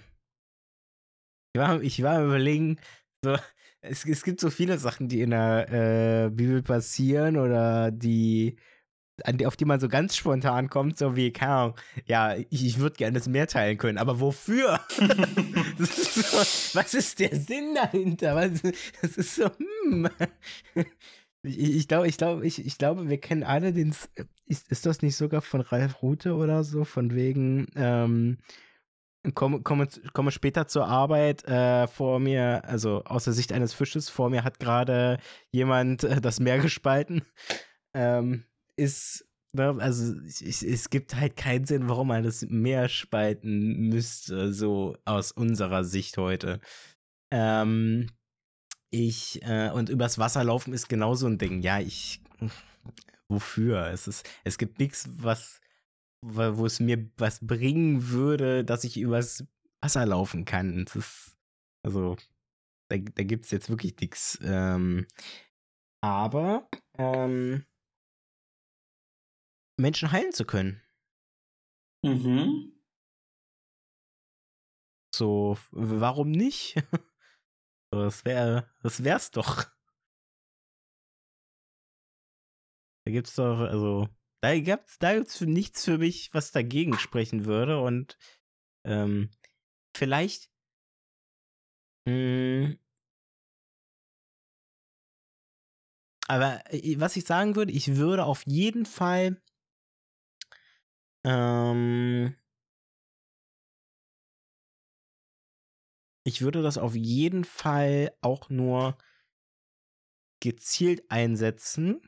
ich war, ich war überlegen, so, es, es gibt so viele Sachen, die in der äh, Bibel passieren oder die, die, auf die man so ganz spontan kommt, so wie, keine Ahnung, ja, ich, ich würde gerne das Meer teilen können, aber wofür? *laughs* Ist so, was ist der Sinn dahinter? Was, das ist so, hm. Ich, ich glaube, ich glaube, ich, ich glaube, wir kennen alle den. S- Ist, ist das nicht sogar von Ralf Rute oder so? Von wegen, ähm, komme, komme, komme später zur Arbeit, äh, vor mir, also aus der Sicht eines Fisches, vor mir hat gerade jemand äh, das Meer gespalten. Ähm, ist, ne, also ich, es gibt halt keinen Sinn, warum man das Meer spalten müsste, so aus unserer Sicht heute. Ähm, ich, äh, und übers Wasser laufen ist genauso ein Ding. Ja, ich, wofür? Es ist, es gibt nichts, was, wo es mir was bringen würde, dass ich übers Wasser laufen kann. Es ist, also, da, da gibt es jetzt wirklich nichts. Ähm, aber, ähm, Menschen heilen zu können. Mhm. So, warum nicht? *laughs* Das wäre, das wär's doch. Da gibt's doch, also, da gibt's, da gibt's für nichts für mich, was dagegen sprechen würde und ähm, vielleicht mh, aber äh, was ich sagen würde, ich würde auf jeden Fall ähm, ich würde das auf jeden Fall auch nur gezielt einsetzen,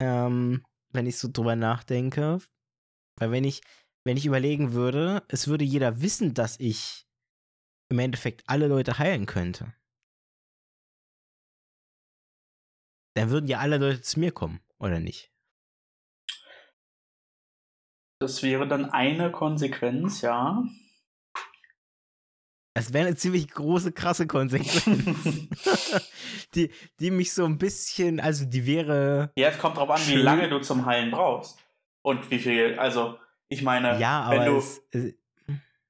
ähm, wenn ich so drüber nachdenke. Weil wenn ich, wenn ich überlegen würde, es würde jeder wissen, dass ich im Endeffekt alle Leute heilen könnte. Dann würden ja alle Leute zu mir kommen, oder nicht? Das wäre dann eine Konsequenz, ja. Es wäre eine ziemlich große, krasse Konsequenz. *laughs* die, die mich so ein bisschen, also die wäre. Ja, es kommt drauf an, schön. wie lange du zum Heilen brauchst. Und wie viel, also, ich meine, ja, wenn du. Es, es,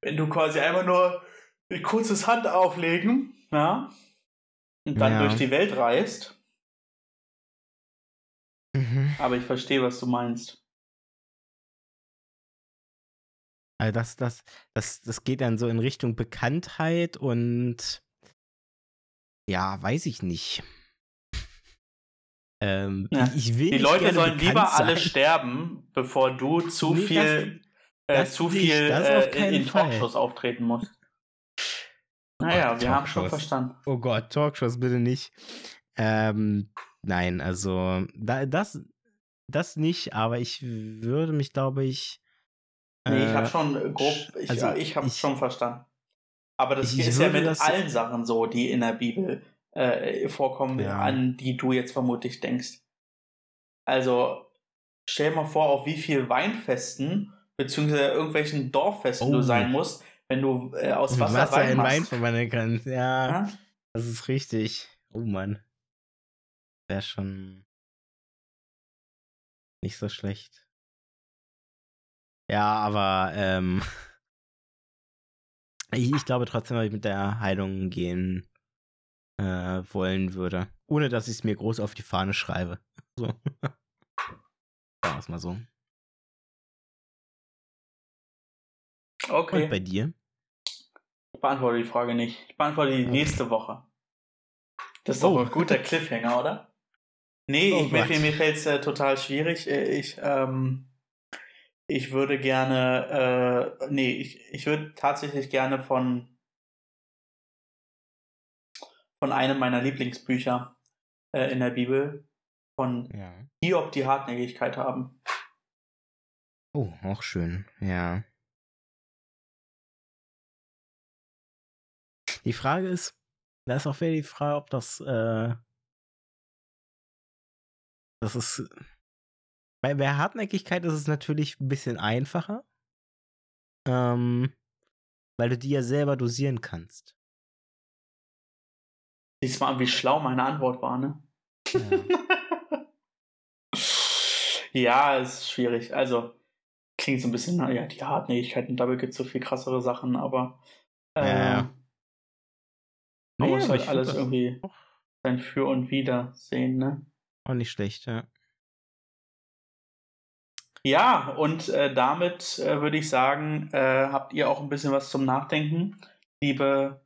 wenn du quasi einfach nur ein kurzes Hand auflegen, ja, und dann ja. durch die Welt reist. Mhm. Aber ich verstehe, was du meinst. Also das, das, das, das geht dann so in Richtung Bekanntheit und ja, weiß ich nicht. Ähm, ja. ich will Die Leute sollen lieber sein. alle sterben, bevor du zu nee, viel, das, äh, das zu viel äh, in Talkshows auftreten musst. Naja, Gott, wir haben schon verstanden. Oh Gott, Talkshows bitte nicht. Ähm, nein, also da, das, das nicht, aber ich würde mich, glaube ich, Nee, ich habe äh, schon grob, ich, also ich habe schon verstanden. Aber das ist ja mit allen Sachen so, die in der Bibel äh, vorkommen, ja. an die du jetzt vermutlich denkst. Also stell mal vor, auf wie viel Weinfesten beziehungsweise irgendwelchen Dorffesten oh. du sein musst, wenn du äh, aus Wasser, Wasser Wein in Wein verwandeln kannst. Ja, ja, das ist richtig. Oh Mann. Wäre schon nicht so schlecht. Ja, aber ähm, *laughs* ich, ich, glaube trotzdem, dass ich mit der Heilung gehen äh, wollen würde. Ohne dass ich es mir groß auf die Fahne schreibe. So. *laughs* Sagen wir mal so. Okay. Und bei dir? Ich beantworte die Frage nicht. Ich beantworte die nächste Woche. Das ist doch oh. ein guter Cliffhanger, oder? Nee, *laughs* oh ich, mir, mir fällt es äh, total schwierig. Äh, ich, ähm, ich würde gerne, äh, nee, ich, ich würde tatsächlich gerne von, von einem meiner Lieblingsbücher äh, in der Bibel, von ja. Hiob die Hartnäckigkeit haben. Oh, auch schön, ja. Die Frage ist, da ist auch wieder die Frage, ob das, äh, das ist, bei, bei Hartnäckigkeit ist es natürlich ein bisschen einfacher. Ähm, weil du die ja selber dosieren kannst. Siehst mal an, wie schlau meine Antwort war, ne? Ja, *laughs* ja es ist schwierig. Also, klingt so ein bisschen, naja, die Hartnäckigkeit und dabei gibt es so viel krassere Sachen, aber. Äh, ja. Ähm, man nee, muss halt alles irgendwie sein Für und Wider sehen, ne? Auch nicht schlecht, ja. Ja, und äh, damit äh, würde ich sagen, äh, habt ihr auch ein bisschen was zum Nachdenken, liebe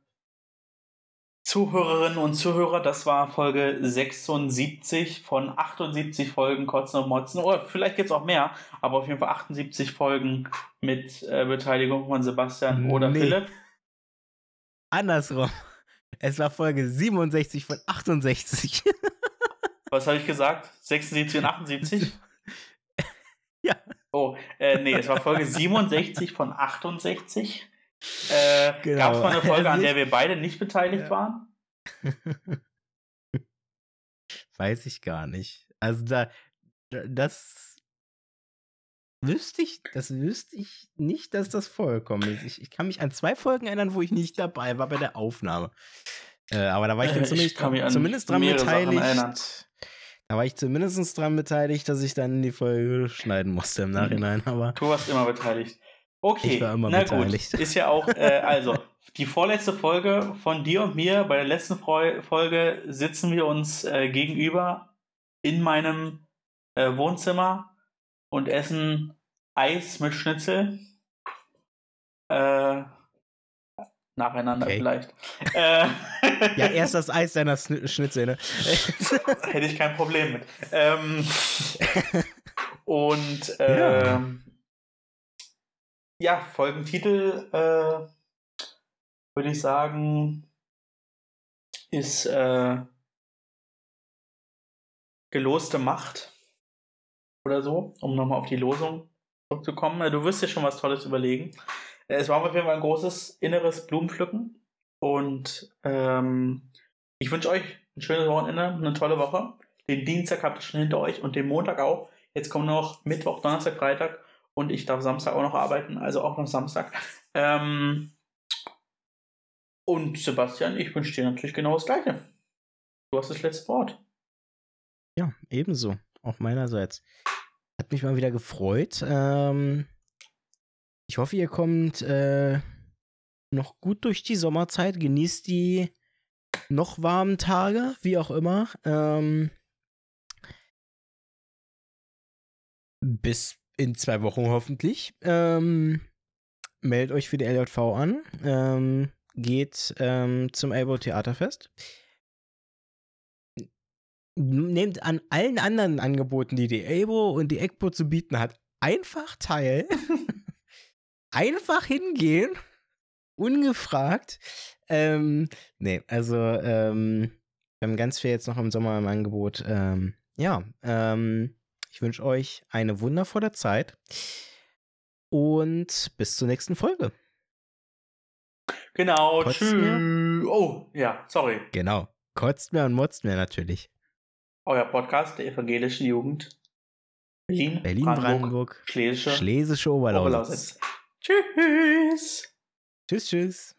Zuhörerinnen und Zuhörer. Das war Folge 76 von 78 Folgen Kotzen und Motzen. Oder vielleicht gibt es auch mehr, aber auf jeden Fall 78 Folgen mit äh, Beteiligung von Sebastian oder nee. Philipp. Andersrum. Es war Folge 67 von 68. Was habe ich gesagt? 76 und 78? *laughs* *laughs* Ja. Oh, äh, nee, es war Folge 67 von 68. Äh, genau. Gab es mal eine *laughs* Folge, an der wir beide nicht beteiligt ja. waren? *laughs* Weiß ich gar nicht. Also da, das wüsste ich, das wüsste ich nicht, dass das vorgekommen ist. Ich, ich kann mich an zwei Folgen erinnern, wo ich nicht dabei war bei der Aufnahme. Äh, aber da war ich dann zumindest, ich zumindest dran beteiligt. Da war ich zumindest dran beteiligt, dass ich dann die Folge schneiden musste im mhm. Nachhinein. Aber du warst immer beteiligt. Okay, ich war immer na beteiligt. gut. Ist ja auch, äh, *laughs* also, die vorletzte Folge von dir und mir. Bei der letzten Folge sitzen wir uns äh, gegenüber in meinem äh, Wohnzimmer und essen Eis mit Schnitzel. Äh, Nacheinander Okay. vielleicht. Äh, *laughs* Ja, erst das Eis deiner Schn- Schnitzähne. *laughs* Hätte ich kein Problem mit. Ähm, *laughs* und Ja. ähm, ja. Folgentitel äh, würde ich sagen ist äh, geloste Macht oder so, um nochmal auf die Losung zurückzukommen. Äh, Du wirst dir schon was Tolles überlegen. Äh, Es war auf jeden Fall ein großes inneres Blumenpflücken und ähm, ich wünsche euch ein schönes Wochenende, eine tolle Woche. Den Dienstag habt ihr schon hinter euch und den Montag auch. Jetzt kommen noch Mittwoch, Donnerstag, Freitag und ich darf Samstag auch noch arbeiten, also auch noch Samstag. *laughs* Ähm, und Sebastian, ich wünsche dir natürlich genau das Gleiche. Du hast das letzte Wort. Ja, ebenso. Auch meinerseits. Hat mich mal wieder gefreut. Ähm, ich hoffe, ihr kommt äh, noch gut durch die Sommerzeit. Genießt die noch warmen Tage, wie auch immer. Ähm, bis in zwei Wochen hoffentlich. Ähm, meldet euch für die LJV an. Ähm, geht ähm, zum Elbow Theaterfest. Nehmt an allen anderen Angeboten, die die Elbow und die Eckbo zu bieten hat, einfach teil. *laughs* einfach hingehen. Ungefragt. Ähm, nee, also ähm, wir haben ganz viel jetzt noch im Sommer im Angebot. Ähm, ja, ähm, ich wünsche euch eine wundervolle Zeit und bis zur nächsten Folge. Genau, tschüss. Oh, ja, sorry. Genau. Kotzt mir und motzt mir natürlich. Euer Podcast der evangelischen Jugend. Berlin, Berlin, Brandenburg, Brandenburg, Schlesische, Schlesische Oberlausitz. Oberlausitz. Tschüss. Tschüss, tschüss.